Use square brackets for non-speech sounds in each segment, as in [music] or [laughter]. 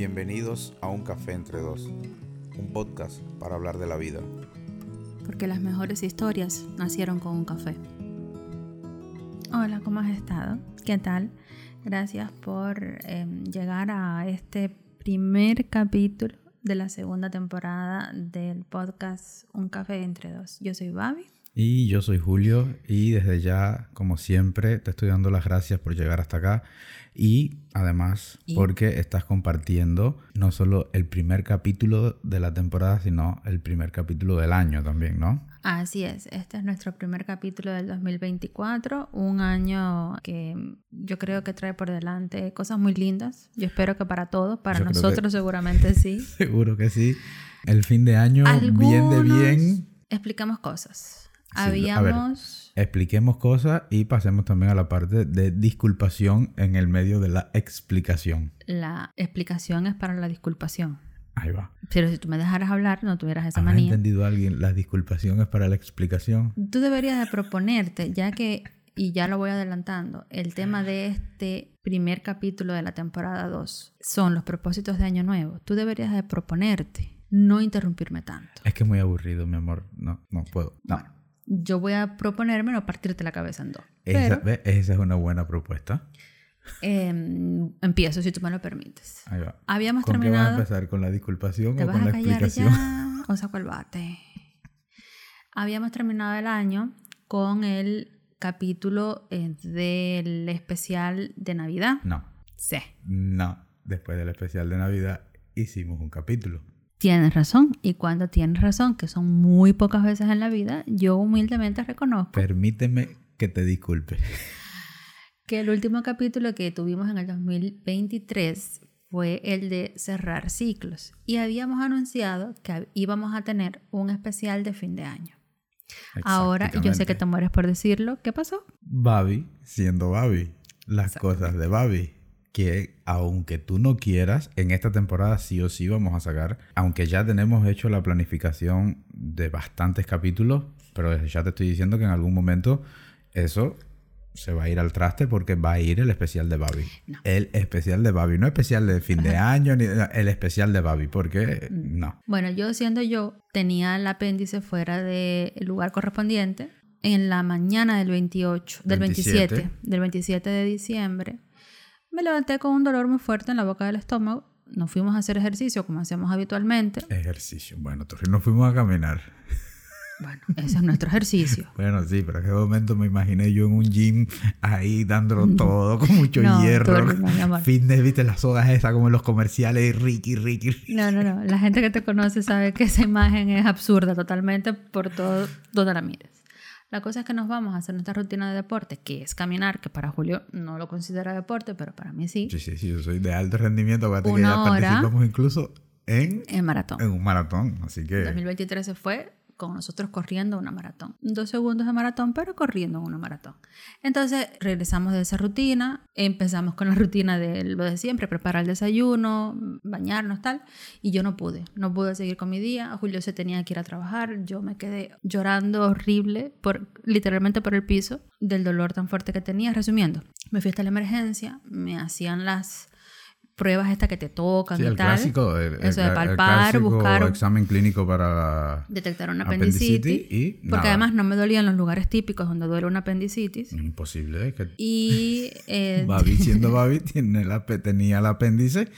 Bienvenidos a Un Café entre Dos, un podcast para hablar de la vida. Porque las mejores historias nacieron con un café. Hola, ¿cómo has estado? ¿Qué tal? Gracias por eh, llegar a este primer capítulo de la segunda temporada del podcast Un Café entre Dos. Yo soy Babi. Y yo soy Julio y desde ya, como siempre, te estoy dando las gracias por llegar hasta acá y además porque estás compartiendo no solo el primer capítulo de la temporada, sino el primer capítulo del año también, ¿no? Así es, este es nuestro primer capítulo del 2024, un año que yo creo que trae por delante cosas muy lindas, yo espero que para todos, para nosotros [laughs] seguramente sí. Seguro que sí. El fin de año, bien de bien. Explicamos cosas. Habíamos... expliquemos cosas y pasemos también a la parte de disculpación en el medio de la explicación. La explicación es para la disculpación. Ahí va. Pero si tú me dejaras hablar, no tuvieras esa manía. ¿Ha entendido alguien? La disculpación es para la explicación. Tú deberías de proponerte, ya que, y ya lo voy adelantando, el tema de este primer capítulo de la temporada 2 son los propósitos de Año Nuevo. Tú deberías de proponerte no interrumpirme tanto. Es que es muy aburrido, mi amor. No, no puedo. No yo voy a proponerme no partirte la cabeza en dos. Esa, esa es una buena propuesta. Em, empiezo, si tú me lo permites. Ahí va. Habíamos ¿Con terminado. Qué vas a empezar? ¿Con la disculpación o con la explicación? Ya? O saco el bate. Habíamos terminado el año con el capítulo eh, del especial de Navidad. No. Sí. No. Después del especial de Navidad hicimos un capítulo. Tienes razón. Y cuando tienes razón, que son muy pocas veces en la vida, yo humildemente reconozco. Permíteme que te disculpe. Que el último capítulo que tuvimos en el 2023 fue el de cerrar ciclos. Y habíamos anunciado que íbamos a tener un especial de fin de año. Ahora, yo sé que te mueres por decirlo. ¿Qué pasó? Babi siendo Babi. Las cosas de Babi que aunque tú no quieras, en esta temporada sí o sí vamos a sacar, aunque ya tenemos hecho la planificación de bastantes capítulos, pero ya te estoy diciendo que en algún momento eso se va a ir al traste porque va a ir el especial de Babi. El especial de Babi, no especial de fin de año, ni el especial de Babi, porque mm. no. Bueno, yo siendo yo, tenía el apéndice fuera del lugar correspondiente en la mañana del 28, del 27 del 27 de diciembre me levanté con un dolor muy fuerte en la boca del estómago. Nos fuimos a hacer ejercicio como hacemos habitualmente. Ejercicio, bueno, entonces nos fuimos a caminar. [laughs] Bueno, ese es nuestro ejercicio. [laughs] bueno, sí, pero en qué momento me imaginé yo en un gym ahí dándolo [laughs] todo con mucho hierro. Fitness, viste las sogas esas como en los comerciales, Ricky, Ricky, Ricky. No, no, no. La gente que te conoce sabe que esa imagen es absurda totalmente por todo donde la mires. La cosa es que nos vamos a hacer nuestra rutina de deporte, que es caminar, que para Julio no lo considera deporte, pero para mí sí. Sí, sí, sí, yo soy de alto rendimiento, acuérdate que ya participamos incluso en, en maratón. En un maratón, así que... 2023 se fue con nosotros corriendo una maratón. Dos segundos de maratón, pero corriendo una maratón. Entonces regresamos de esa rutina, empezamos con la [laughs] rutina de lo de siempre, preparar el desayuno, bañarnos, tal, y yo no pude, no pude seguir con mi día. Julio se tenía que ir a trabajar, yo me quedé llorando horrible, por, literalmente por el piso, del dolor tan fuerte que tenía. Resumiendo, me fui hasta la emergencia, me hacían las pruebas estas que te tocan sí, y el tal. Clásico, Eso de palpar, el buscar. examen clínico para. Detectar una apendicitis. y porque además no me dolían los lugares típicos donde duele una apendicitis. Imposible. ¿eh? Que... Y. [laughs] Eh, Babi, [laughs] siendo Babi, tiene la, tenía el apéndice.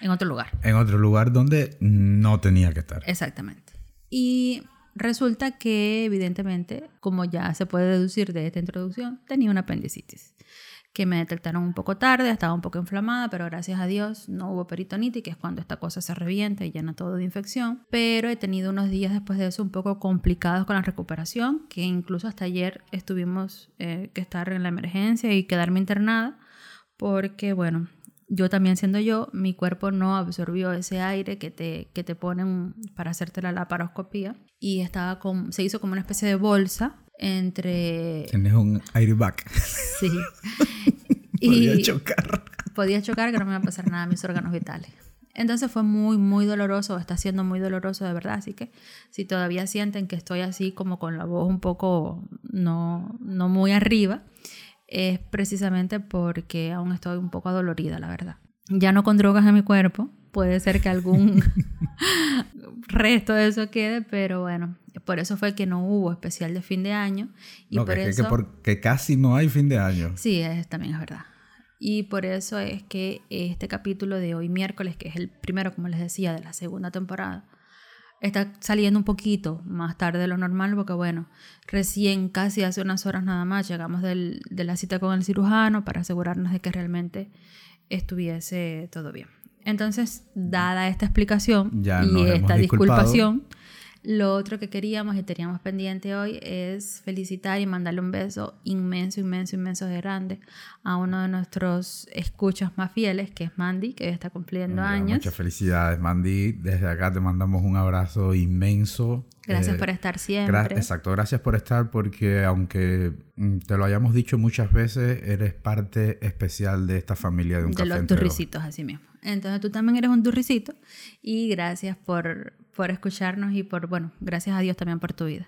En otro lugar. En otro lugar donde no tenía que estar. Exactamente. Y resulta que, evidentemente, como ya se puede deducir de esta introducción, tenía una apendicitis me detectaron un poco tarde, estaba un poco inflamada, pero gracias a Dios no hubo peritonitis, que es cuando esta cosa se revienta y llena todo de infección. Pero he tenido unos días después de eso un poco complicados con la recuperación, que incluso hasta ayer estuvimos eh, que estar en la emergencia y quedarme internada, porque bueno, yo también siendo yo, mi cuerpo no absorbió ese aire que te, que te ponen para hacerte la laparoscopía y estaba con, se hizo como una especie de bolsa entre... Tienes un airbag. Sí. [laughs] podía chocar. Podía chocar que no me iba a pasar nada a mis órganos vitales. Entonces fue muy, muy doloroso, está siendo muy doloroso de verdad, así que si todavía sienten que estoy así como con la voz un poco no, no muy arriba, es precisamente porque aún estoy un poco adolorida, la verdad. Ya no con drogas en mi cuerpo, puede ser que algún [laughs] resto de eso quede, pero bueno, por eso fue que no hubo especial de fin de año. Y no, por que, eso... que porque casi no hay fin de año. Sí, es, también es verdad. Y por eso es que este capítulo de hoy miércoles, que es el primero, como les decía, de la segunda temporada, está saliendo un poquito más tarde de lo normal porque bueno, recién casi hace unas horas nada más llegamos del, de la cita con el cirujano para asegurarnos de que realmente estuviese todo bien. Entonces, dada esta explicación Ya y esta disculpación, lo otro que queríamos y teníamos pendiente hoy es felicitar y mandarle un beso inmenso, inmenso, inmenso de grande a uno de nuestros escuchas más fieles, que es Mandy, que está cumpliendo Mira, años. Muchas felicidades, Mandy. Desde acá te mandamos un abrazo inmenso. Gracias Eh, por estar gra- siempre. exacto, gracias por estar porque aunque mm, te lo hayamos dicho muchas veces, eres parte especial de esta familia de un de café los entre dos. turricitos, así mismo. Entonces tú también eres un turricito y gracias por, por escucharnos y por, bueno, gracias a Dios también por tu vida.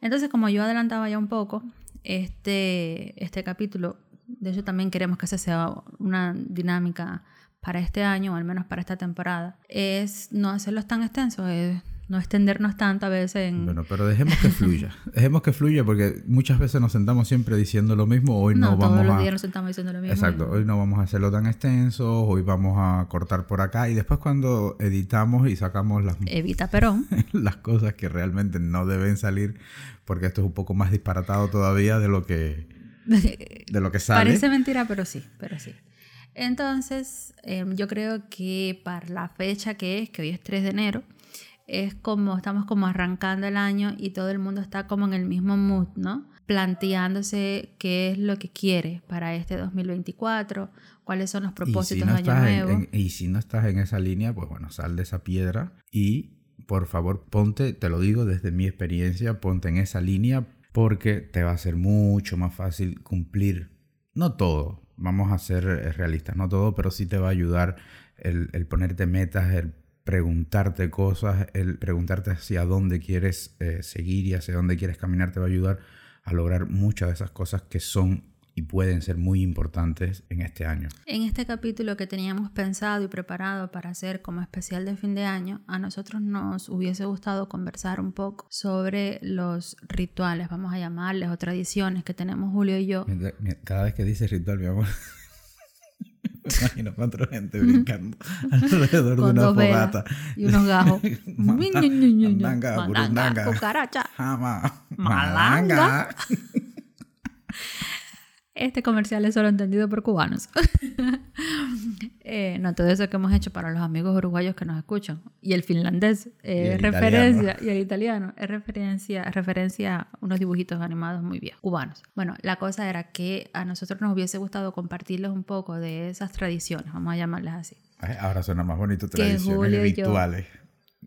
Entonces, como yo adelantaba ya un poco, este, este capítulo, de hecho también queremos que esa sea una dinámica para este año, o al menos para esta temporada, es no hacerlos tan extensos, es no extendernos tanto a veces en... Bueno, pero dejemos que fluya. [laughs] dejemos que fluya porque muchas veces nos sentamos siempre diciendo lo mismo. Hoy no, no, todos vamos los a... días nos estamos diciendo lo mismo. Exacto, hoy no vamos a hacerlo tan extenso, hoy vamos a cortar por acá y después cuando editamos y sacamos las, Evita Perón. [laughs] las cosas que realmente no deben salir, porque esto es un poco más disparatado todavía de lo que, de lo que [laughs] sale. Parece mentira, pero sí, pero sí. Entonces, em, yo creo que para la fecha que es, que hoy es 3 de enero, es como estamos como arrancando el año y todo el mundo está como en el mismo mood, ¿no? Planteándose qué es lo que quiere para este 2024, cuáles son los y, si propósitos no de año en- nuevo. en- y si no estás en esa línea, pues bueno, sal de esa piedra y por favor ponte, te lo digo desde mi experiencia, ponte en esa línea porque te va a ser mucho más fácil cumplir, no todo, vamos a ser realistas, no todo, pero sí te va a ayudar el, el ponerte metas, el preguntarte cosas, el preguntarte hacia dónde quieres eh, seguir y hacia dónde quieres caminar, te va a ayudar a lograr muchas de esas cosas que son y pueden ser muy importantes en este año. En este capítulo que teníamos pensado y preparado para hacer como especial de fin de año, a nosotros nos hubiese gustado conversar un poco sobre los rituales, vamos a llamarles, o tradiciones que tenemos Julio y yo. Cada vez que dices ritual, mi amor, [laughs] [laughs] imagino cuatro gente brincando [laughs] alrededor de Con una dos velas fogata. y unos gajos. [laughs] Manda- mandanga, burundanga. cucaracha. Jama, Malanga. malanga. Este comercial es solo entendido por cubanos. Eh, no, todo eso que hemos hecho para los amigos uruguayos que nos escuchan. Y el finlandés eh, Y el referencia, y el italiano es referencia, referencia a unos dibujitos animados muy viejos, cubanos. Bueno, la cosa era que a nosotros nos hubiese gustado compartirles un poco de esas tradiciones, vamos a llamarlas así. Ay, Ahora suena más bonito tradiciones y yo- rituales.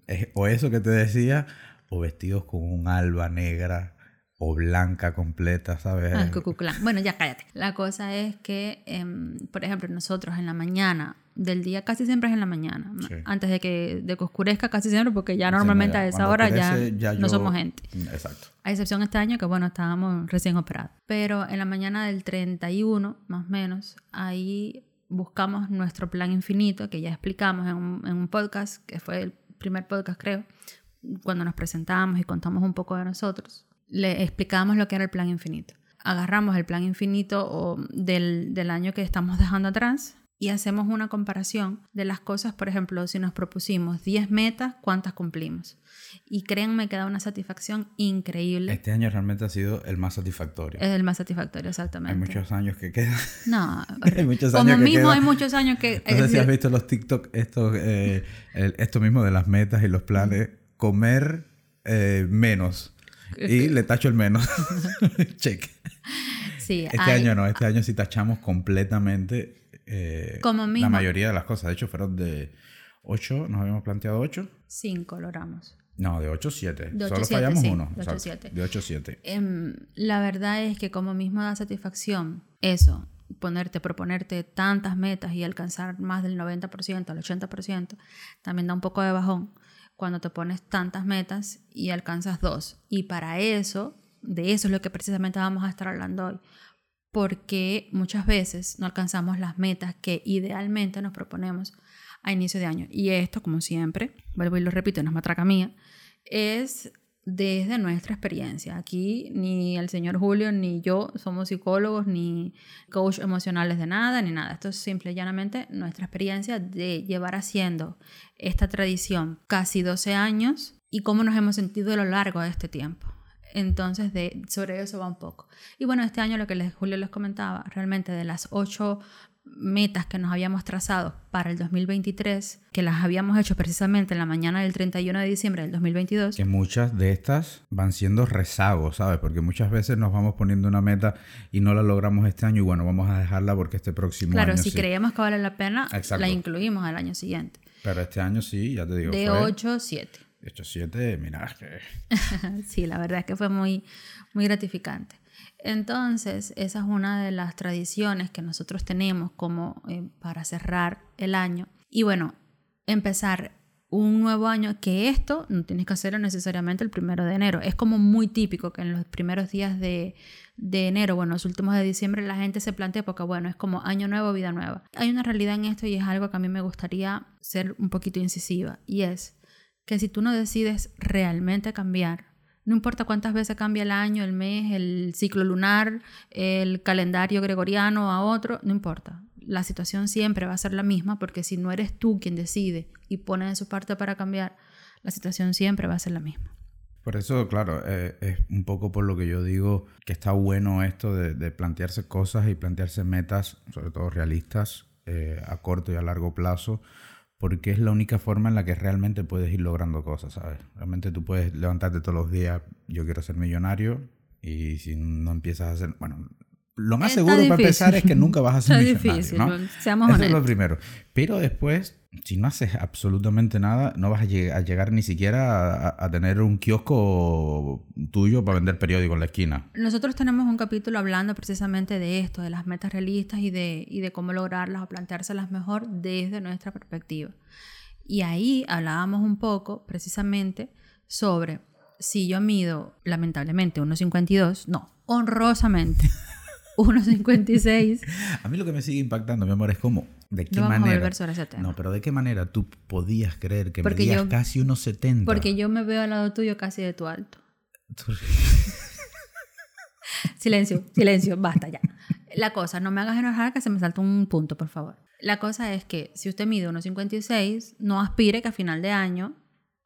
Es- O eso que te decía, o vestidos con un alba negra o blanca completa, ¿sabes? Ah, el. Bueno, ya cállate. La cosa es que, em, por ejemplo, nosotros en la mañana del día, casi siempre es en la mañana, antes de que, de que oscurezca, casi siempre, porque ya normalmente no, a esa hora ya, ya no somos gente. Exacto. A excepción este año que, bueno, estábamos recién operados. Pero en la mañana del 31, más o menos, ahí buscamos nuestro plan infinito, que ya explicamos en un, en un podcast, que fue el primer podcast, creo, cuando nos presentamos y contamos un poco de nosotros. Le explicamos lo que era el plan infinito. Agarramos el plan infinito o del, del año que estamos dejando atrás y hacemos una comparación de las cosas, por ejemplo, si nos propusimos 10 metas, ¿cuántas cumplimos? Y créanme que da una satisfacción increíble. Este año realmente ha sido el más satisfactorio. Es el más satisfactorio, exactamente. Hay muchos años que quedan. No, [laughs] Hay muchos como años que mismo quedan. hay muchos años que... No sé es si has visto los TikTok, esto, eh, el- esto mismo de las metas y los planes. Comer eh, menos. Y le tacho el menos. [laughs] Check. sí, Este hay- año no, este año sí tachamos completamente eh, Como la mayoría de las cosas. De hecho, fueron de 8, nos habíamos planteado 8. Cinco logramos. No, de 8 7. De Solo 8, 7, fallamos sí, uno. de 8, exacto. 7. De 8 7. Em, la verdad es que como mismo da satisfacción eso, ponerte, proponerte tantas metas y alcanzar más del 90%, al 80%, también da un poco de bajón cuando te pones tantas metas y alcanzas dos. Y para eso, de eso es lo que precisamente vamos a estar hablando hoy. Porque muchas veces no alcanzamos las metas que idealmente nos proponemos a inicio de año. Y esto, como siempre, vuelvo y lo repito, no es matraca mía, es desde nuestra experiencia. Aquí ni el señor Julio ni yo somos psicólogos ni coach emocionales de nada ni nada. Esto es simple y llanamente nuestra experiencia de llevar haciendo esta tradición casi 12 años y cómo nos hemos sentido a lo largo de este tiempo. Entonces, de, sobre eso va un poco. Y bueno, este año lo que Julio les comentaba, realmente de las ocho metas que nos habíamos trazado para el 2023, que las habíamos hecho precisamente en la mañana del 31 de diciembre del 2022. Que muchas de estas van siendo rezagos, ¿sabes? Porque muchas veces nos vamos poniendo una meta y no la logramos este año y bueno, vamos a dejarla porque este próximo claro, año... si sí. creíamos que vale la pena, la incluimos al año siguiente. Pero este año sí, ya te digo. De 8, 7. De 8, 7, mira. Que... [laughs] sí, la verdad es que fue muy, muy gratificante. Entonces, esa es una de las tradiciones que nosotros tenemos como eh, para cerrar el año. Y bueno, empezar un nuevo año, que esto no tienes que hacerlo necesariamente el primero de enero. Es como muy típico que en los primeros días de, de enero, bueno, los últimos de diciembre, la gente se plantea porque, bueno, es como año nuevo, vida nueva. Hay una realidad en esto y es algo que a mí me gustaría ser un poquito incisiva. Y es que si tú no decides realmente cambiar, no importa cuántas veces cambia el año, el mes, el ciclo lunar, el calendario gregoriano a otro, no importa. La situación siempre va a ser la misma porque si no eres tú quien decide y pone de su parte para cambiar, la situación siempre va a ser la misma. Por eso, claro, eh, es un poco por lo que yo digo que está bueno esto de, plantearse cosas y plantearse metas, sobre todo realistas, eh, a corto y a largo plazo, porque es la única forma en la que realmente puedes ir logrando cosas, ¿sabes? Realmente tú puedes levantarte todos los días, yo quiero ser millonario, y si no empiezas a hacer, bueno, lo más Está seguro para difícil. empezar es que nunca vas a [laughs] ser Está millonario, difícil, ¿no? seamos Eso es lo honestos. primero. Pero después, si no haces absolutamente nada, no vas a, lleg- a llegar ni siquiera a, a tener un kiosco tuyo para vender periódico en la esquina. Nosotros tenemos un capítulo hablando precisamente de esto, de las metas realistas y de, y de cómo lograrlas o planteárselas mejor desde nuestra perspectiva. Y ahí hablábamos un poco precisamente sobre si yo mido, lamentablemente, 1,52, no, honrosamente, [laughs] 1,56, A mí lo que me sigue impactando, mi amor, es como, ¿de qué no vamos manera? volver sobre ese tema. No, pero ¿de qué manera tú podías creer que Porque medías yo- casi unos 70? Porque yo me veo al lado tuyo casi de tu alto. [laughs] Silencio, silencio, basta ya. La cosa, no me hagas enojar que se me salta un punto, por favor. La cosa es que si usted mide 1,56, no aspire que a final de año,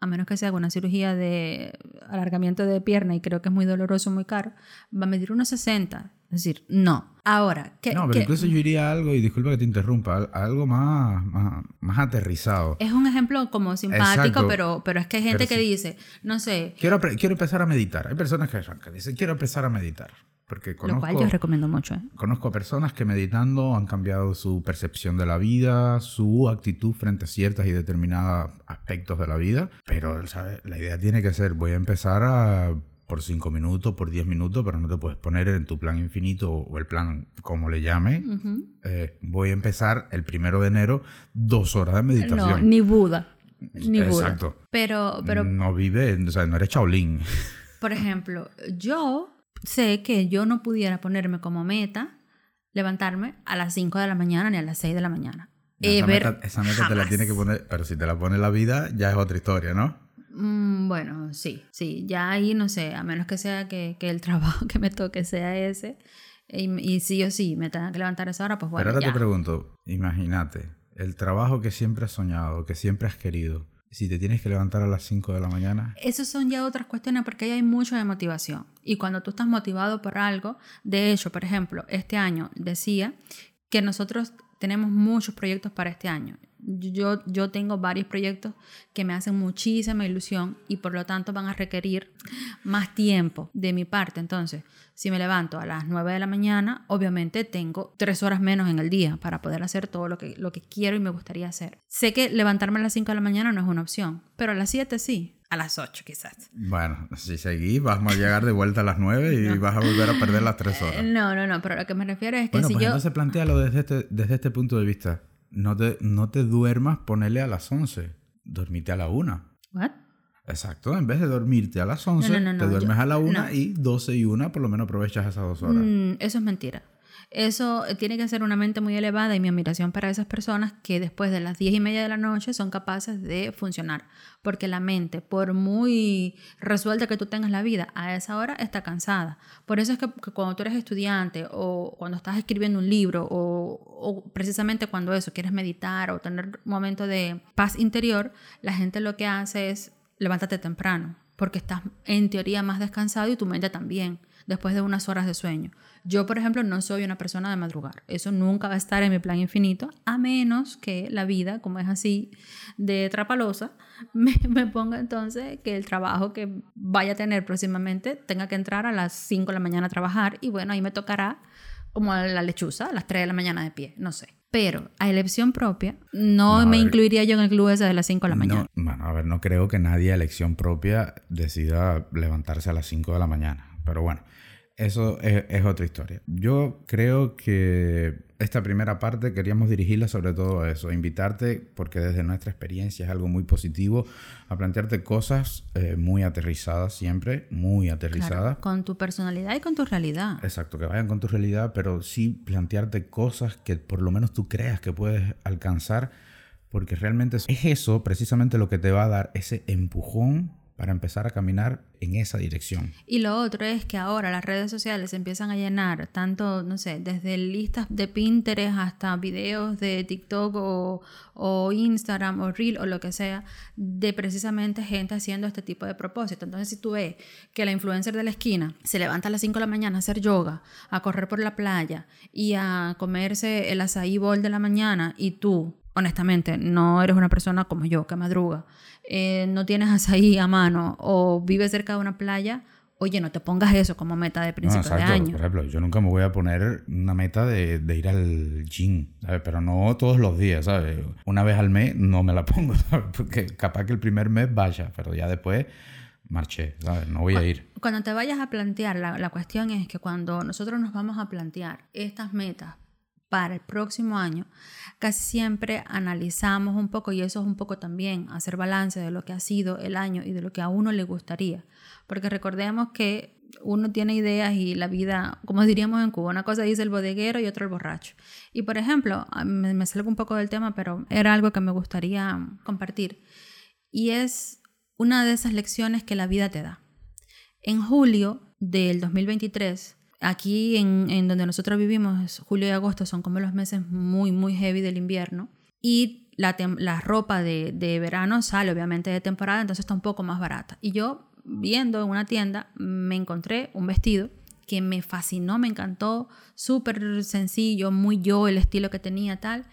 a menos que sea alguna cirugía de alargamiento de pierna y creo que es muy doloroso, muy caro, va a medir 1,60. Es decir, no. Ahora, ¿qué, No, pero qué- incluso yo iría a algo, y disculpa que te interrumpa, a algo más, más, más aterrizado. es un ejemplo como simpático, Exacto. pero, pero es que hay gente Pero que sí. dice, no sé, Quiero, quiero empezar a meditar. Hay personas que, que dicen, quiero empezar a meditar. Porque lo conozco, cual yo recomiendo mucho. ¿eh? conozco a personas que meditando han cambiado su percepción de la vida, su actitud frente a ciertos y determinados aspectos de la vida. Pero, ¿sabes? La idea tiene que ser, voy a empezar a, por 5 minutos, por 10 minutos, pero no te puedes poner en tu plan infinito o el plan como le llame. Ujú. Eh, voy a empezar el primero de enero dos horas de No, meditación. ni Buda. Ni Buda. Exacto. Pero, pero no vive, o sea, no eres Shaolin. por ejemplo, yo sé que yo no pudiera ponerme como meta levantarme a las 5 de la mañana ni a las 6 de la mañana. esa, Ever, meta, esa meta te la tiene que poner, pero si te la pone la vida, ya es otra historia, ¿no? Mm, bueno, sí, sí. Ya ahí no sé, a menos que sea que, que el [laughs] trabajo que me toque sea ese. Y, y sí o sí me tenga que levantar a esa hora, pues bueno. pero ahora ya. te pregunto, imagínate, el trabajo que siempre has soñado, que siempre has querido, si te tienes que levantar a las 5 de la mañana, Esas son ya otras cuestiones porque ahí hay mucho de motivación. Y cuando tú estás motivado por algo, de hecho, por ejemplo, este año decía que nosotros tenemos muchos proyectos para este año. Yo, yo tengo varios proyectos que me hacen muchísima ilusión y por lo tanto van a requerir más tiempo de mi parte. Entonces, si me levanto a las 9 de la mañana, obviamente tengo tres horas menos en el día para poder hacer todo lo que, lo que quiero y me gustaría hacer. Sé que levantarme a las 5 de la mañana no es una opción, pero a las 7 sí. A las 8 quizás. bueno, si seguís, vamos a llegar de vuelta a las 9 y [laughs] vas a volver a perder las 3 horas. No, no, no, pero lo que me refiero es que Bueno, si pues yo... entonces plantealo desde este, desde este punto de vista. No te, no te duermas, ponele a las 11. Dormite a la 1. ¿What? Exacto, en vez de dormirte a las 11, No, no, no, te duermes yo- a la 1 no. y 12 y 1 por lo menos aprovechas esas dos horas. Mm, eso es mentira. Eso eh, tiene que ser una mente muy elevada y mi admiración para esas personas que después de las diez y media de la noche son capaces de funcionar. Porque la mente, por muy resuelta que tú tengas la vida, a esa hora está cansada. Por eso es que, cuando tú eres estudiante o cuando estás escribiendo un libro o, precisamente cuando eso, quieres meditar o tener un momento de paz interior, la gente lo que hace es levántate temprano porque estás en teoría más descansado y tu mente también después de unas horas de sueño. Yo, por ejemplo, no soy una persona de madrugar. Eso nunca va a estar en mi plan infinito, a menos que la vida, como es así de trapalosa, [laughs] me, me ponga entonces que el trabajo que vaya a tener próximamente tenga que entrar a las 5 de la mañana a trabajar y bueno, ahí me tocará como a la lechuza a las 3 de la mañana de pie, no sé. Pero a elección propia, no, me incluiría yo en el club ese de las 5 de la mañana. No, bueno, a ver, no creo que nadie a elección propia decida levantarse a las 5 de la mañana. Pero bueno, eso es, otra historia. Yo creo que esta primera parte queríamos dirigirla sobre todo a eso, invitarte, porque desde nuestra experiencia es algo muy positivo, a plantearte cosas eh, muy aterrizadas siempre, muy aterrizadas. con tu personalidad y con tu realidad. Exacto, que vayan con tu realidad, pero sí plantearte cosas que por lo menos tú creas que puedes alcanzar, porque realmente es eso precisamente lo que te va a dar ese empujón para empezar a caminar en esa dirección. Y lo otro es que ahora las redes sociales empiezan a llenar tanto, no sé, desde listas de Pinterest hasta videos de TikTok o, Instagram o Reel o lo que sea, de precisamente gente haciendo este tipo de propósito. Entonces, si tú ves que la influencer de la esquina se levanta a las 5 de la mañana a hacer yoga, a correr por la playa y a comerse el bol de la mañana y tú honestamente, no eres una persona como yo que madruga, eh, no tienes azaí a mano o vives cerca de una playa, oye, no te pongas eso como meta de principio de año. Por ejemplo, yo nunca me voy a poner una meta de, de, ir al gym, ¿sabes? Pero no todos los días, ¿sabes? Una vez al mes no me la [laughs] pongo, ¿sabes? Porque capaz que el primer mes vaya, pero ya después marché, ¿sabes? No voy a ir. Cuando te vayas a plantear, la, la cuestión es que cuando nosotros nos vamos a plantear estas metas para el próximo año, casi siempre analizamos un poco, y eso es un poco también hacer balance de lo que ha sido el año y de lo que a uno le gustaría. Porque recordemos que uno tiene ideas y la vida, como diríamos en Cuba, una cosa dice el bodeguero y otra el borracho. Y por ejemplo, me, me salgo un poco del tema, pero era algo que me gustaría compartir. Y es una de esas lecciones que la vida te da. En julio del 2023, Aquí en, donde nosotros vivimos, julio y agosto son como los meses muy, muy heavy del invierno. Y la, ropa de, de, verano sale obviamente de temporada, entonces está un poco más barata. Y yo, viendo en una tienda, me encontré un vestido que me fascinó, me encantó, súper sencillo, muy yo, el estilo que tenía tal.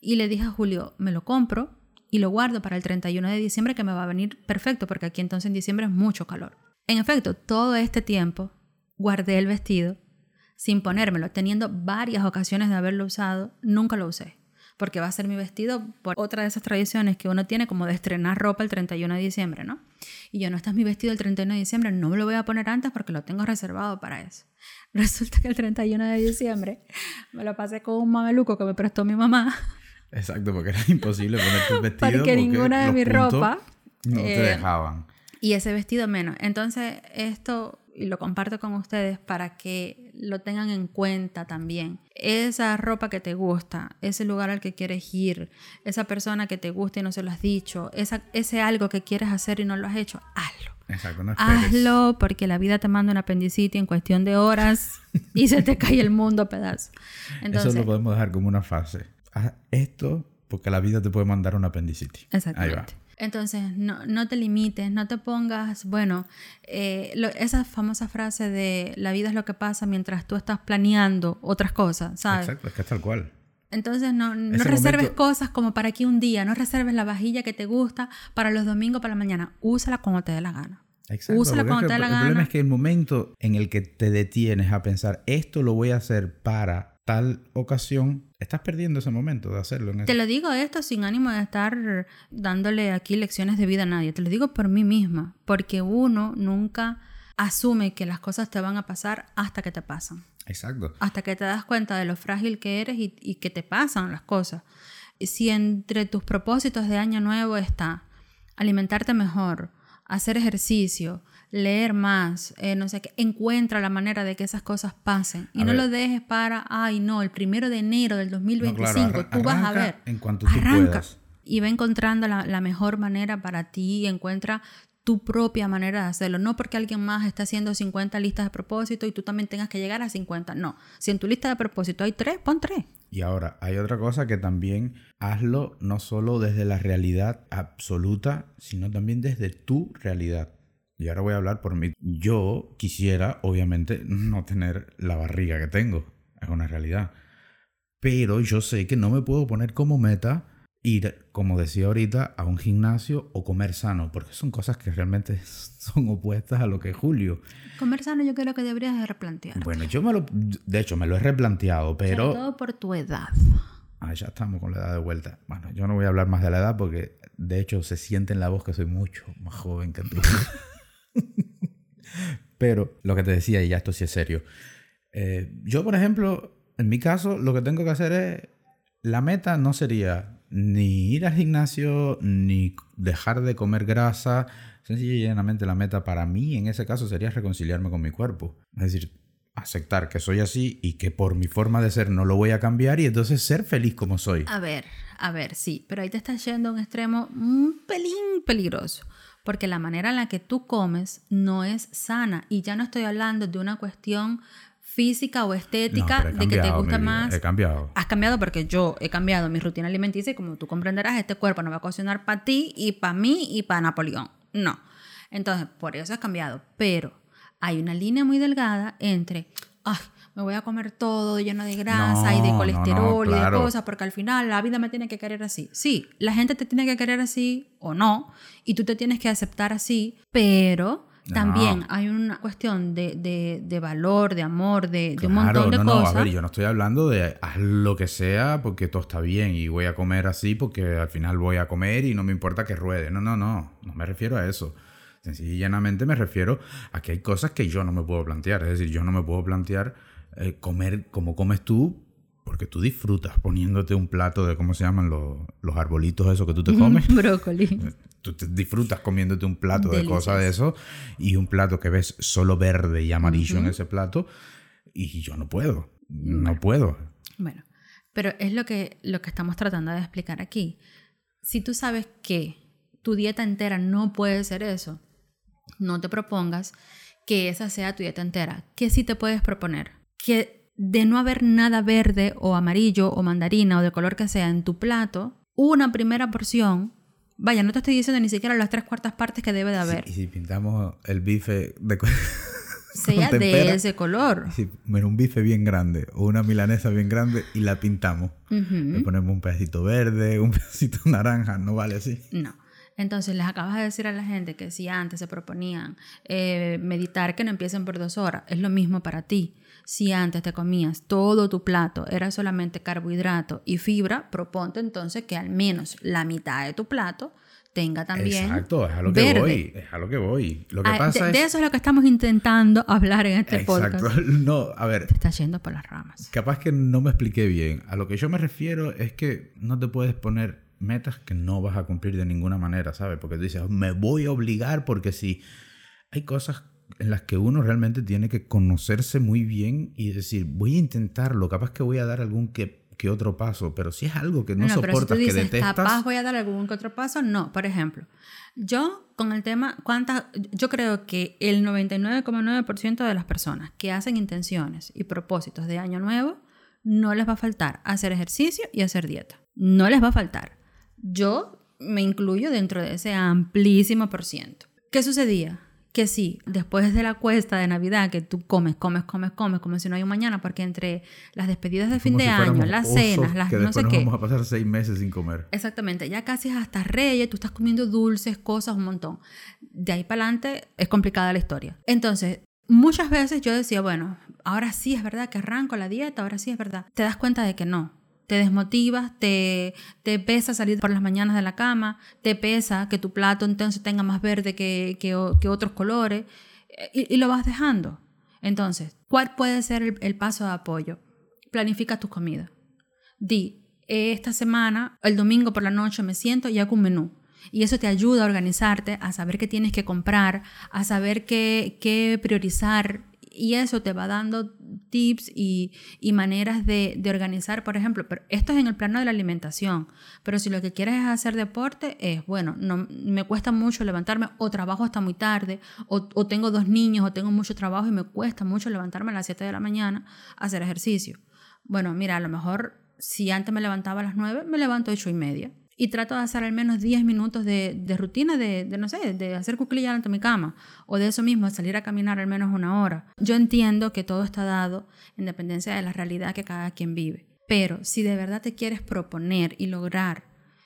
Y le dije a Julio, me lo compro y lo guardo para el 31 de diciembre, que me va a venir perfecto, porque aquí entonces en diciembre es mucho calor. En efecto, todo este tiempo guardé el vestido sin ponérmelo, teniendo varias ocasiones de haberlo usado, nunca lo usé, porque va a ser mi vestido por otra de esas tradiciones que uno tiene como de estrenar ropa el 31 de diciembre, ¿no? Y yo no, este es mi vestido el 31 de diciembre, no me lo voy a poner antes porque lo tengo reservado para eso. [laughs] Resulta que el 31 de diciembre me lo pasé con un mameluco que me prestó mi mamá. Exacto, porque era imposible ponerte [laughs] el vestido. porque, ninguna de mi ropa... No te eh, dejaban. Y ese vestido menos. Entonces, esto y lo comparto con ustedes para que lo tengan en cuenta también. Esa ropa que te gusta, ese lugar al que quieres ir, esa persona que te gusta y no se lo has dicho, esa, ese algo que quieres hacer y no lo has hecho, hazlo. Exacto, no Hazlo porque la vida te manda un apendicitis en cuestión de horas [laughs] y se te cae el mundo a pedazos. Eso lo podemos dejar como una fase. Haz esto porque la vida te puede mandar un apendicitis. Exactamente. Ahí va. Entonces, no, no, te limites, no te pongas, bueno, eh, esa famosa frase de la vida es lo que pasa mientras tú estás planeando otras cosas, ¿sabes? Exacto, es que es tal cual. Entonces, no, no reserves cosas como para aquí un día, no reserves la vajilla que te gusta para los domingos, para la mañana. Úsala cuando te dé la gana. Exacto, Úsala cuando te dé la gana. El problema es que el momento en el que te detienes a pensar, esto lo voy a hacer para tal ocasión, estás perdiendo ese momento de hacerlo. Te lo digo esto sin ánimo de estar dándole aquí lecciones de vida a nadie, te lo digo por mí misma, porque uno nunca asume que las cosas te van a pasar hasta que te pasan. Exacto. Hasta que te das cuenta de lo frágil que eres y, y que te pasan las cosas. Si entre tus propósitos de año nuevo está alimentarte mejor, hacer ejercicio, leer más, eh, no sé qué, encuentra la manera de que esas cosas pasen y A no ver. lo dejes para, ay no, el primero de enero del 2025, arra- tú vas a ver. en cuanto tú Arranca puedas. y va encontrando la, la mejor manera para ti y encuentra tu propia manera de hacerlo. No porque alguien más está haciendo 50 listas de propósito y tú también tengas que llegar a 50. No. Si en tu lista de propósito hay tres, pon tres. Y ahora, hay otra cosa que también hazlo no solo desde la realidad absoluta, sino también desde tu realidad. Y ahora voy a hablar por mí. Yo quisiera, obviamente, no tener la barriga que tengo. Es una realidad. Pero yo sé que no me puedo poner como meta ir, como decía ahorita, a un gimnasio o comer sano, porque son cosas que realmente [laughs] son opuestas a lo que es Julio. Comer sano yo creo que deberías de replantear. Bueno, yo me lo, de hecho, me lo he replanteado, pero... Sobre todo por tu edad. Ah, ya estamos con la edad de vuelta. Bueno, yo no voy a hablar más de la edad porque de hecho se siente en la voz que soy mucho más joven que tú. [laughs] Pero lo que te decía, y ya esto sí es serio. eh, yo, por ejemplo, en mi caso, lo que tengo que hacer es. La meta no sería ni ir al gimnasio, ni dejar de comer grasa. Sencilla y llanamente la meta para mí en ese caso sería reconciliarme con mi cuerpo. Es decir, aceptar que soy así y que por mi forma de ser no lo voy a cambiar y entonces ser feliz como soy. A ver, a ver, sí, pero ahí te estás yendo a un extremo un pelín peligroso, porque la manera en la que tú comes no es sana y ya no estoy hablando de una cuestión física o estética de que te gusta más. He cambiado. Has cambiado porque yo he cambiado mi rutina alimenticia y como tú comprenderás, este cuerpo no va a cocinar para ti y para mí y para Napoleón. No. Entonces, por eso has cambiado. Pero hay una línea muy delgada entre, ay, me voy a comer todo lleno de grasa y de no, no, colesterol y de claro. cosas porque al final la vida me tiene que querer así. Sí, la gente te tiene que querer así o no y tú te tienes que aceptar así, pero... También hay una cuestión de, de- de valor, de amor, de, de un Claro, montón de no, no, cosas. a ver, yo no estoy hablando de haz lo que sea porque todo está bien y voy a comer así porque al final voy a comer y no me importa que ruede. No, no, no, no me refiero a eso. Sencilla y llanamente me refiero a que hay cosas que yo no me puedo plantear. Es decir, yo no me puedo plantear eh, comer como comes tú porque tú disfrutas poniéndote un plato de, ¿cómo se llaman los, los arbolitos esos que tú te [laughs] comes? Brócoli. Tú te disfrutas comiéndote un plato de cosas de eso y un plato que ves solo verde y amarillo en ese plato y yo no puedo, no puedo. Bueno, pero es lo que, lo que estamos tratando de explicar aquí. Si tú sabes que tu dieta entera no puede ser eso, no te propongas que esa sea tu dieta entera. ¿Qué sí te puedes proponer? Que de no haber nada verde o amarillo o mandarina o de color que sea en tu plato, una primera porción, vaya, no te estoy diciendo ni siquiera las tres cuartas partes que debe de haber, Y si pintamos el bife de [laughs] sea de ese color. si- bueno, un bife bien grande o una milanesa bien grande y la pintamos. Le ponemos un pedacito verde, un [laughs] pedacito naranja, no vale así. No. Entonces les acabas de decir a la gente que si antes se proponían eh, meditar, que no empiecen por dos horas, es lo mismo para ti. Si antes te comías todo tu plato, era solamente carbohidrato y fibra, proponte entonces que al menos la mitad de tu plato tenga también Exacto, es a lo que verde. voy, es a lo que voy. Lo que Ah, pasa de, es de eso es lo que estamos intentando hablar en este Exacto. podcast. [laughs] No, a ver, Te estás yendo por las ramas. Capaz que no me expliqué bien. A lo que yo me refiero es que no te puedes poner metas que no vas a cumplir de ninguna manera, ¿sabes? Porque tú dices, me voy a obligar porque si hay cosas en las que uno realmente tiene que conocerse muy bien y decir, voy a intentarlo, capaz que voy a dar algún que, que otro paso, pero si es algo que no, No, pero si tú soportas, que detestas, capaz voy a dar algún que otro paso, no. Por ejemplo, yo con el tema, ¿cuántas? Yo creo que el 99,9% de las personas que hacen intenciones y propósitos de año nuevo, no les va a faltar hacer ejercicio y hacer dieta. No les va a faltar. Yo me incluyo dentro de ese amplísimo por ciento. ¿Qué sucedía? Que sí, después de la cuesta de Navidad, que tú comes, comes, comes, comes, como si no hay un mañana, porque entre las despedidas de fin como de si año, las osos cenas, las que no sé nos qué. vamos a pasar seis meses sin comer. Exactamente, ya casi es hasta Reyes, tú estás comiendo dulces, cosas, un montón. De ahí para adelante es complicada la historia. Entonces, muchas veces yo decía, bueno, ahora sí es verdad que arranco la dieta, ahora sí es verdad. Te das cuenta de que no. Te desmotivas, te, te pesa salir por las mañanas de la cama, te pesa que tu plato entonces tenga más verde que, que, otros colores eh, y, lo vas dejando. Entonces, ¿cuál puede ser el, el paso de apoyo? Planifica tus comidas di, esta semana, el domingo por la noche me siento y hago un menú. Y eso te ayuda a organizarte, a saber qué tienes que comprar, a saber qué, qué priorizar y eso te va dando tips y, maneras de, organizar, por ejemplo, pero esto es en el plano de la alimentación, pero si lo que quieres es hacer deporte, es, bueno, no, me cuesta mucho levantarme o trabajo hasta muy tarde, o, o tengo dos niños, o tengo mucho trabajo y me cuesta mucho levantarme a las 7 de la mañana a hacer ejercicio. Bueno, mira, a lo mejor si antes me levantaba a las 9, me levanto a 8 y media y trato de hacer al menos 10 minutos de, rutina de, de, no sé, de hacer cuclillas ante mi cama o de eso mismo, salir a caminar al menos una hora. Yo entiendo que todo está dado en dependencia de la realidad que cada quien vive. Pero si de verdad te quieres proponer y lograr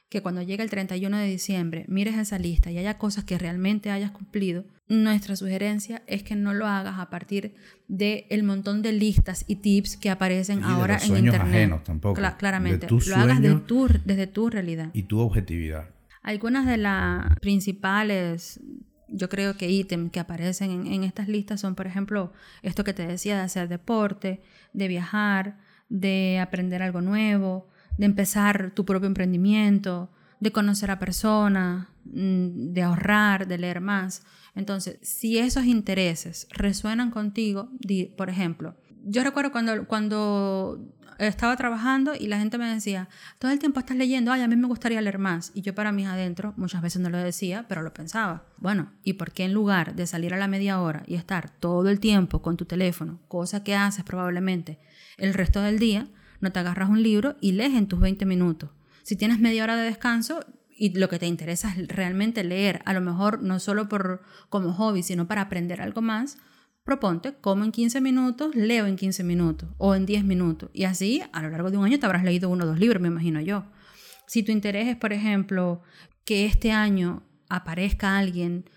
que cuando llegue el 31 de diciembre mires esa lista y haya cosas que realmente hayas cumplido, nuestra sugerencia es que no lo hagas a partir del el montón de listas y tips que aparecen ahora en internet. ajenos tampoco. claramente, lo hagas desde tu realidad. Y tu objetividad. Algunas de las principales yo creo que ítems que aparecen en, en, estas listas son, por ejemplo, esto que te decía de hacer deporte, de viajar, de aprender algo nuevo, de empezar tu propio emprendimiento, de conocer a personas, mm, de ahorrar, de leer más. Entonces, si esos intereses resuenan contigo, por ejemplo, yo recuerdo cuando, cuando estaba trabajando y la gente me decía, todo el tiempo estás leyendo, ay, a mí me gustaría leer más. Y yo para mí adentro, muchas veces no lo decía, pero lo pensaba. Bueno, ¿y por qué en lugar de salir a la media hora y estar todo el tiempo con tu teléfono, cosa que haces probablemente el resto del día, no te agarras un libro y lees en tus 20 minutos. Si tienes media hora de descanso y lo que te interesa es realmente leer, a lo mejor no solo por, como hobby, sino para aprender algo más, proponte como en 15 minutos, leo en 15 minutos o en 10 minutos. Y así, a lo largo de un año te habrás leído uno o dos libros, me imagino yo. Si tu interés es, por ejemplo, que este año aparezca alguien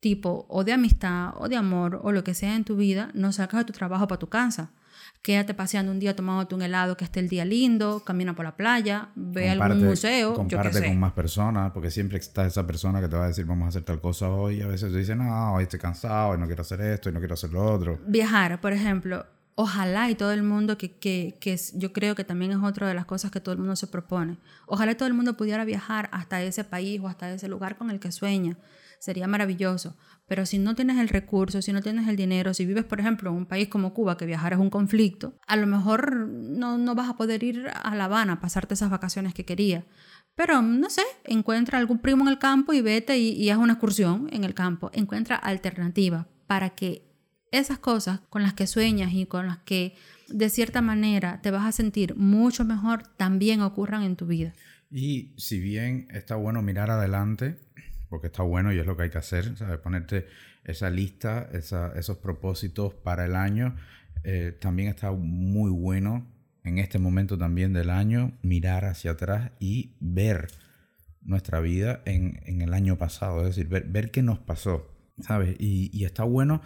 tipo o de amistad o de amor o lo que sea en tu vida, no sacas de tu trabajo para tu casa quédate paseando un día tomándote un helado que esté el día lindo, camina por la playa, ve algún museo. Comparte con más personas, porque siempre está esa persona que te va a decir vamos a hacer tal cosa hoy. Y a veces te dice, no, hoy estoy cansado, y no quiero hacer esto, y no quiero hacer lo otro. Viajar, por ejemplo. Ojalá y todo el mundo, que, que, que yo creo que también es otra de las cosas que todo el mundo se propone. Ojalá todo el mundo pudiera viajar hasta ese país o hasta ese lugar con el que sueña sería maravilloso. Pero si no tienes el recurso, si no tienes el dinero, si vives, por ejemplo, en un país como Cuba, que viajar es un conflicto, a lo mejor no, no vas a poder ir a La Habana a pasarte esas vacaciones que querías. Pero, no sé, encuentra algún primo en el campo y vete y, y haz una excursión en el campo. Encuentra alternativas para que esas cosas con las que sueñas y con las que de cierta manera te vas a sentir mucho mejor también ocurran en tu vida. Y si bien está bueno mirar adelante, porque está bueno y es lo que hay que hacer, ¿sabes? Ponerte esa lista, esos propósitos para el año. Eh, también está muy bueno en este momento también del año mirar hacia atrás y ver nuestra vida en, el año pasado, es decir, ver, ver qué nos pasó, ¿sabes? Y, está bueno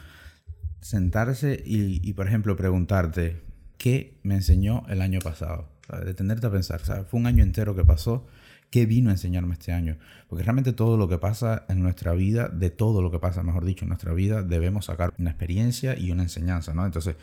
sentarse y, y, por ejemplo, preguntarte, ¿qué me enseñó el año pasado? ¿sabes? Detenerte a pensar, ¿sabes? Fue un año entero que pasó ¿Qué vino a enseñarme este año? Porque realmente todo lo que pasa en nuestra vida, de todo lo que pasa, mejor dicho, en nuestra vida, debemos sacar una experiencia y una enseñanza, ¿no? Entonces,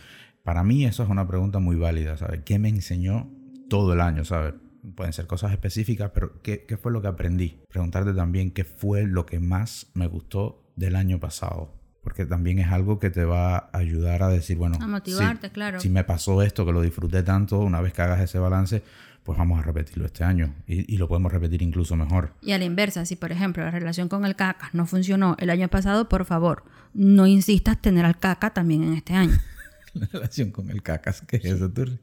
para mí eso es una pregunta muy válida, ¿sabes? ¿Qué me enseñó todo el año, ¿sabes? Pueden ser cosas específicas, pero ¿qué, ¿qué fue lo que aprendí? Preguntarte también qué fue lo que más me gustó del año pasado porque también es algo que te va a ayudar a decir, bueno, a motivarte, claro. Si me pasó esto, que lo disfruté tanto, una vez que hagas ese balance, pues vamos a repetirlo este año y, lo podemos repetir incluso mejor. Y a la inversa, si por ejemplo la relación con el caca no funcionó el año pasado, por favor, no insistas tener al caca también en este año. [laughs] la relación con el caca, ¿qué es eso, tú?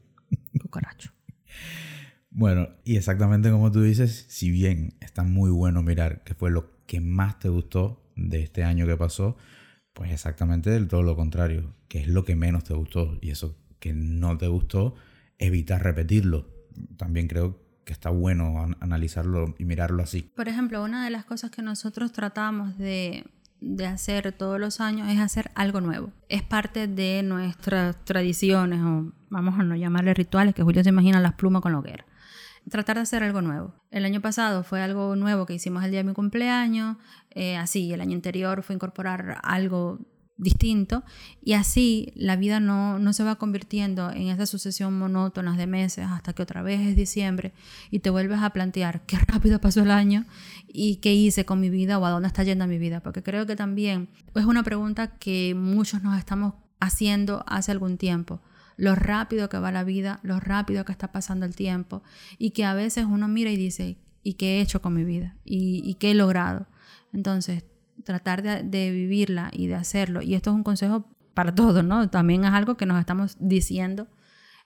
Cucaracho. [laughs] Bueno, y exactamente como tú dices, si bien está muy bueno mirar qué fue lo que más te gustó de este año que pasó, pues exactamente del todo lo contrario, que es lo que menos te gustó y eso que no te gustó, evitar repetirlo también creo que está bueno analizarlo y mirarlo así. Por ejemplo, una de las cosas que nosotros tratamos de, hacer todos los años es hacer algo nuevo. Es parte de nuestras tradiciones, o vamos a no llamarle rituales, que Julio se imagina las plumas con la hoguera. Tratar de hacer algo nuevo. El año pasado fue algo nuevo que hicimos el día de mi cumpleaños, eh, así, el año anterior fue incorporar algo distinto y así la vida no, no se va convirtiendo en esa sucesión monótona de meses hasta que otra vez es diciembre y te vuelves a plantear qué [laughs] rápido pasó el año y qué hice con mi vida o a dónde está yendo mi vida, porque creo que también es una pregunta que muchos nos estamos haciendo hace algún tiempo lo rápido que va la vida, lo rápido que está pasando el tiempo y que a veces uno mira y dice, ¿y qué he hecho con mi vida? ¿Y, y qué he logrado? Entonces, tratar de, vivirla y de hacerlo. Y esto es un consejo para todos, ¿no? También es algo que nos estamos diciendo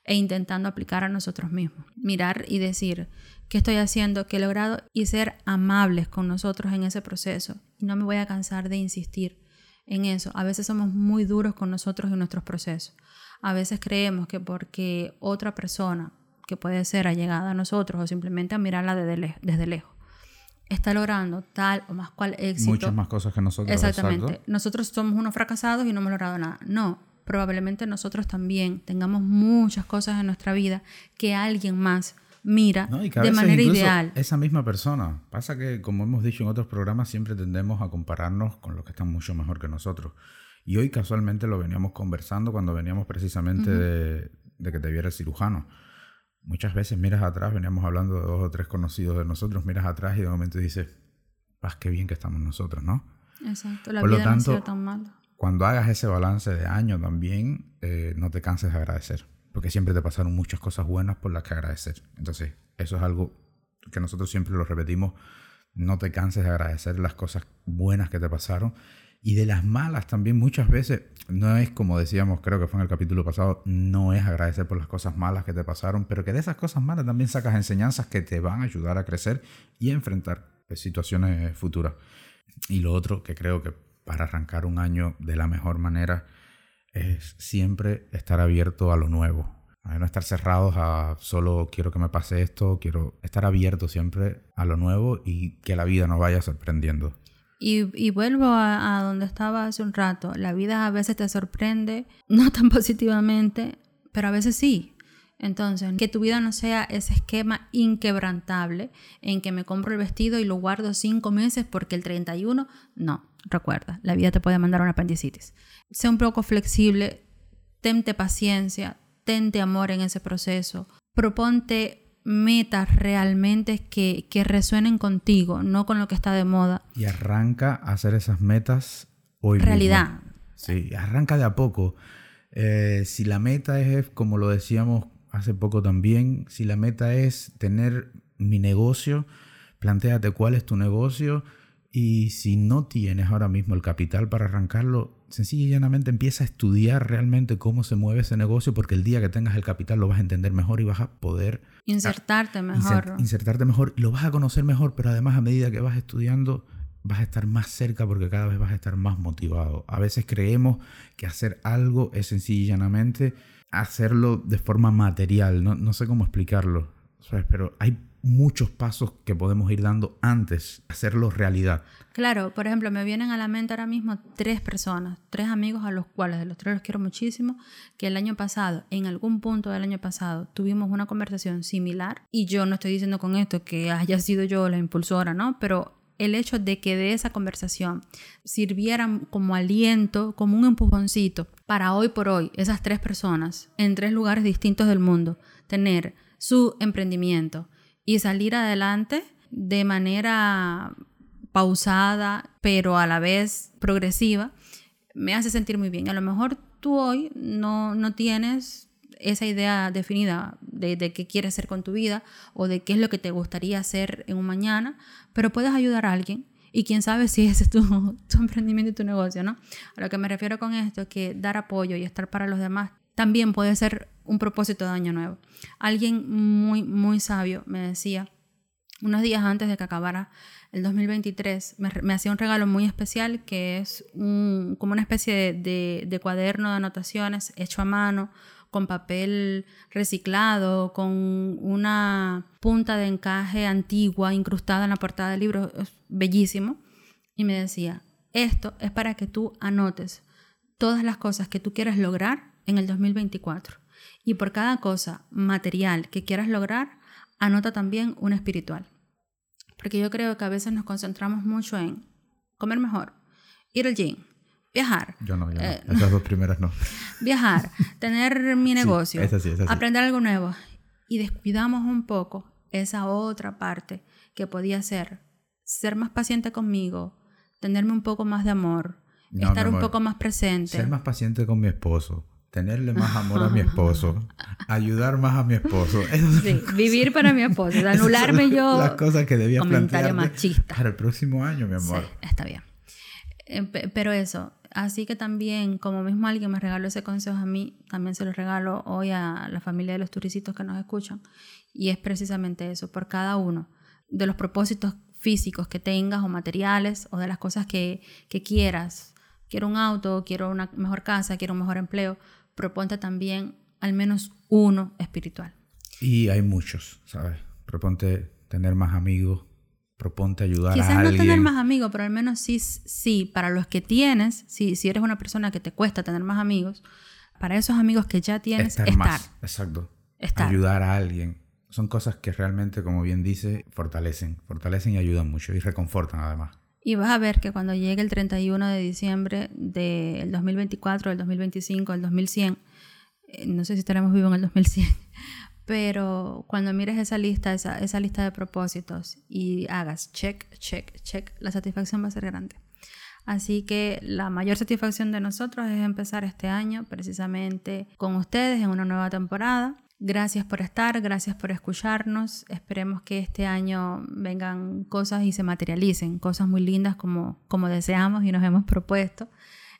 e intentando aplicar a nosotros mismos. Mirar y decir, ¿qué estoy haciendo? ¿Qué he logrado? Y ser amables con nosotros en ese proceso. Y no me voy a cansar de insistir en eso. A veces somos muy duros con nosotros en nuestros procesos. A veces creemos que porque otra persona, que puede ser allegada a nosotros o simplemente a mirarla desde lejos, está logrando tal o más cual éxito. Muchas más cosas que nosotros. Exactamente. Nosotros somos unos fracasados y no hemos logrado nada. No, probablemente nosotros también tengamos muchas cosas en nuestra vida que alguien más mira de manera ideal. Esa misma persona. Pasa que, como hemos dicho en otros programas, siempre tendemos a compararnos con los que están mucho mejor que nosotros. Y hoy casualmente lo veníamos conversando cuando veníamos precisamente de, de que te viera el cirujano muchas veces miras atrás, veníamos hablando de dos o tres conocidos de nosotros, miras atrás y de momento dices, ¡paz, qué bien que estamos nosotros, ¿no? Exacto, la Por vida lo tanto, no ha tan mal. Cuando hagas ese balance de año también, eh, no te canses de agradecer, porque siempre te pasaron muchas cosas buenas por las que agradecer. Entonces, eso es algo que nosotros siempre lo repetimos, no te canses de agradecer las cosas buenas que te pasaron y de las malas también muchas veces, no es como decíamos, creo que fue en el capítulo pasado, no es agradecer por las cosas malas que te pasaron, pero que de esas cosas malas también sacas enseñanzas que te van a ayudar a crecer y a enfrentar situaciones futuras. Y lo otro que creo que para arrancar un año de la mejor manera es siempre estar abierto a lo nuevo. A no estar cerrados a solo quiero que me pase esto, quiero estar abierto siempre a lo nuevo y que la vida nos vaya sorprendiendo. Y, vuelvo a, donde estaba hace un rato. La vida a veces te sorprende, [laughs] no tan positivamente, pero a veces sí. Entonces, que tu vida no sea ese esquema inquebrantable en que me compro el vestido y lo guardo cinco meses porque el 31, no, recuerda, la vida te puede mandar una apendicitis. Sé un poco flexible, tente paciencia, tente amor en ese proceso, proponte metas realmente que, que, resuenen contigo, no con lo que está de moda. Y arranca a hacer esas metas hoy. Realidad. Sí, arranca de a poco. Eh, si la meta es, como lo decíamos hace poco también, si la meta es tener mi negocio, planteate cuál es tu negocio y si no tienes ahora mismo el capital para arrancarlo, sencilla y llanamente empieza a estudiar realmente cómo se mueve ese negocio porque el día que tengas el capital lo vas a entender mejor y vas a poder insertarte mejor. insertarte mejor y lo vas a conocer mejor, pero además a medida que vas estudiando vas a estar más cerca porque cada vez vas a estar más motivado. A veces creemos que hacer algo es sencilla y llanamente hacerlo de forma material, no, no sé cómo explicarlo, pero hay muchos pasos que podemos ir dando antes hacerlo realidad. Claro, por ejemplo, me vienen a la mente ahora mismo tres personas, tres amigos a los cuales de los tres los quiero muchísimo, que el año pasado, en algún punto del año pasado, tuvimos una conversación similar y yo no estoy diciendo con esto que haya sido yo la impulsora, ¿no? Pero el hecho de que de esa conversación sirvieran como aliento, como un empujoncito para hoy por hoy, esas tres personas en tres lugares distintos del mundo, tener su emprendimiento, y salir adelante de manera pausada, pero a la vez progresiva, me hace sentir muy bien. A lo mejor tú hoy no, no tienes esa idea definida de, de, qué quieres hacer con tu vida o de qué es lo que te gustaría hacer en un mañana, pero puedes ayudar a alguien y quién sabe si ese es tu, [laughs] tu emprendimiento y tu negocio, ¿no? A lo que me refiero con esto es que dar apoyo y estar para los demás también puede ser un propósito de año nuevo. Alguien muy, muy sabio me decía, unos días antes de que acabara el 2023, me, hacía un regalo muy especial que es como una especie de, de, cuaderno de anotaciones hecho a mano, con papel reciclado, con una punta de encaje antigua incrustada en la portada del libro, bellísimo. Y me decía, esto es para que tú anotes todas las cosas que tú quieres lograr en el 2024. Y por cada cosa material que quieras lograr, anota también una espiritual. Porque yo creo que a veces nos concentramos mucho en comer mejor, ir al gym, Viajar. Yo no, yo no. Eh, Esas dos primeras no. [laughs] Viajar, tener mi negocio, esa sí, esa sí. aprender algo nuevo. Y descuidamos un poco esa otra parte que podía ser ser más paciente conmigo, tenerme un poco más de amor, No, estar un poco más presente. Ser más paciente con mi esposo. Tenerle más amor a mi esposo. Ayudar más a mi esposo. [laughs] Sí, vivir para mi esposo, anularme yo. Las cosas que debía comentario machista. Para el próximo año, mi amor. Sí, está bien. Eh, pe- Pero eso, así que también, como mismo alguien me regaló ese consejo a mí, también se lo regalo hoy a la familia de los turicitos que nos escuchan. Y es precisamente eso, por cada uno de los propósitos físicos que tengas o materiales o de las cosas que, que quieras. Quiero un auto, quiero una mejor casa, quiero un mejor empleo. Proponte también al menos uno espiritual. Y hay muchos, ¿sabes? Proponte tener más amigos. Proponte ayudar Quizás a no alguien. tener más amigos, pero al menos sí, sí, para los que tienes, si, si eres una persona que te cuesta tener más amigos, para esos amigos que ya tienes, estar, estar. más. Exacto. Estar. Ayudar a alguien. Son cosas que realmente, como bien dice, fortalecen. Fortalecen y ayudan mucho. Y reconfortan además. Y vas a ver que cuando llegue el 31 de diciembre del 2024, del 2025, del 2100, eh, no sé si estaremos vivos en el 2100, [laughs] pero cuando mires esa lista, esa, esa lista de propósitos y hagas check, check, check, la satisfacción va a ser grande. Así que la mayor satisfacción de nosotros es empezar este año precisamente con ustedes en una nueva temporada. Gracias por estar, gracias por escucharnos. Esperemos que este año vengan cosas y se materialicen, cosas muy lindas como, como deseamos y nos hemos propuesto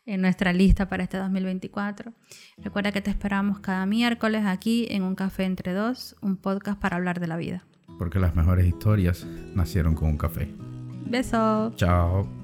en nuestra lista para este 2024. Recuerda que te esperamos cada miércoles aquí en Un Café Entre Dos, un podcast para hablar de la vida. Porque las mejores historias nacieron con un café. Besos. Chao.